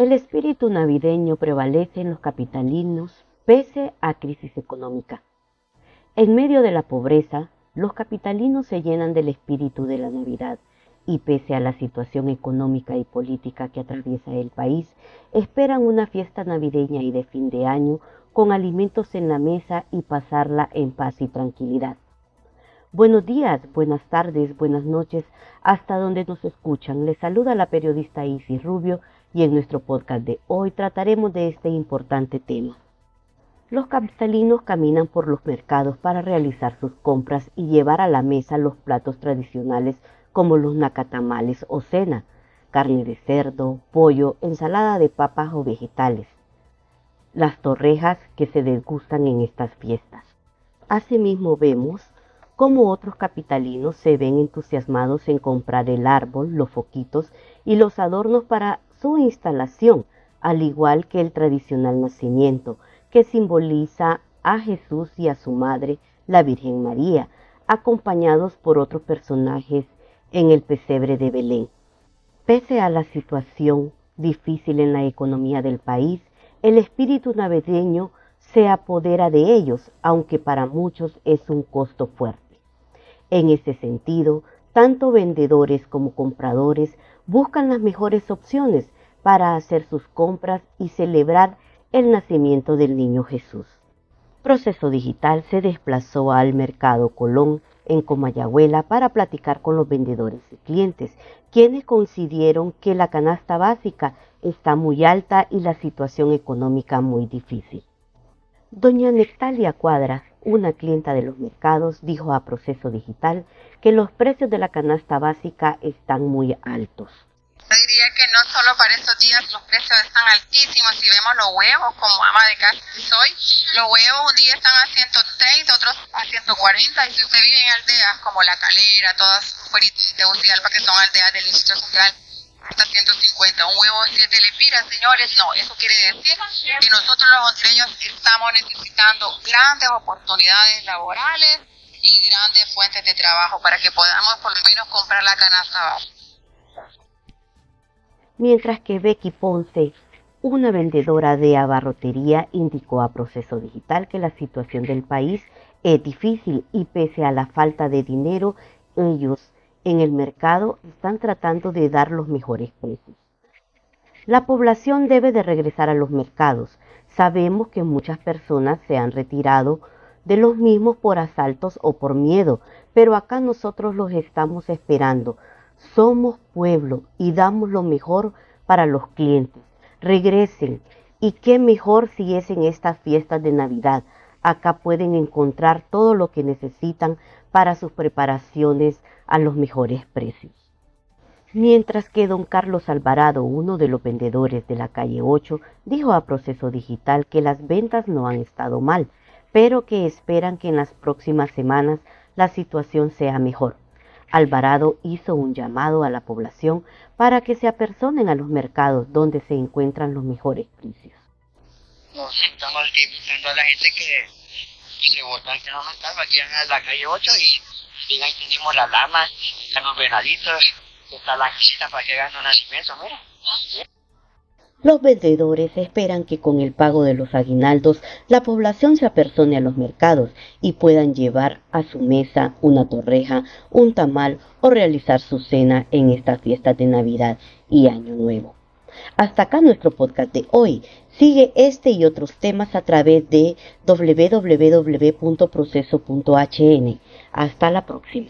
El espíritu navideño prevalece en los capitalinos pese a crisis económica. En medio de la pobreza, los capitalinos se llenan del espíritu de la Navidad y pese a la situación económica y política que atraviesa el país, esperan una fiesta navideña y de fin de año con alimentos en la mesa y pasarla en paz y tranquilidad. Buenos días, buenas tardes, buenas noches, hasta donde nos escuchan. Les saluda la periodista Isis Rubio y en nuestro podcast de hoy trataremos de este importante tema. Los capitalinos caminan por los mercados para realizar sus compras y llevar a la mesa los platos tradicionales como los nacatamales o cena, carne de cerdo, pollo, ensalada de papas o vegetales, las torrejas que se degustan en estas fiestas. Asimismo vemos cómo otros capitalinos se ven entusiasmados en comprar el árbol, los foquitos y los adornos para su instalación, al igual que el tradicional nacimiento, que simboliza a Jesús y a su madre, la Virgen María, acompañados por otros personajes en el pesebre de Belén. Pese a la situación difícil en la economía del país, el espíritu navideño se apodera de ellos, aunque para muchos es un costo fuerte. En ese sentido, tanto vendedores como compradores buscan las mejores opciones para hacer sus compras y celebrar el nacimiento del niño Jesús. Proceso Digital se desplazó al Mercado Colón en Comayagüela para platicar con los vendedores y clientes, quienes consideraron que la canasta básica está muy alta y la situación económica muy difícil. Doña Nectalia Cuadras, una clienta de los mercados, dijo a Proceso Digital que los precios de la canasta básica están muy altos. diría que no solo para estos días los precios están altísimos. Si vemos los huevos, como ama de casa que soy, los huevos un día están a 130, otros a 140. Y si usted vive en aldeas como La Calera, todas fuera de Tegucigalpa, que son aldeas del Distrito Central, hasta 150. Un huevo 7 lepiras, señores, no, eso quiere decir que nosotros los hondureños estamos necesitando grandes oportunidades laborales y grandes fuentes de trabajo para que podamos por lo menos comprar la canasta básica. Mientras que Becky Ponce, una vendedora de abarrotería, indicó a Proceso Digital que la situación del país es difícil y pese a la falta de dinero, ellos en el mercado están tratando de dar los mejores precios. La población debe de regresar a los mercados. Sabemos que muchas personas se han retirado de los mismos por asaltos o por miedo, pero acá nosotros los estamos esperando. Somos pueblo y damos lo mejor para los clientes. Regresen. Y qué mejor si es en estas fiestas de Navidad. Acá pueden encontrar todo lo que necesitan para sus preparaciones a los mejores precios. Mientras que don Carlos Alvarado, uno de los vendedores de la calle 8, dijo a Proceso Digital que las ventas no han estado mal, pero que esperan que en las próximas semanas la situación sea mejor. Alvarado hizo un llamado a la población para que se apersonen a los mercados donde se encuentran los mejores precios. Nos estamos invitando a la gente que se votan que no aquí en la calle 8 y, los. Los vendedores esperan que con el pago de los aguinaldos la población se apersone a los mercados y puedan llevar a su mesa una torreja, un tamal o realizar su cena en estas fiestas de Navidad y Año Nuevo. Hasta acá nuestro podcast de hoy. Sigue este y otros temas a través de www.proceso.hn. Hasta la próxima.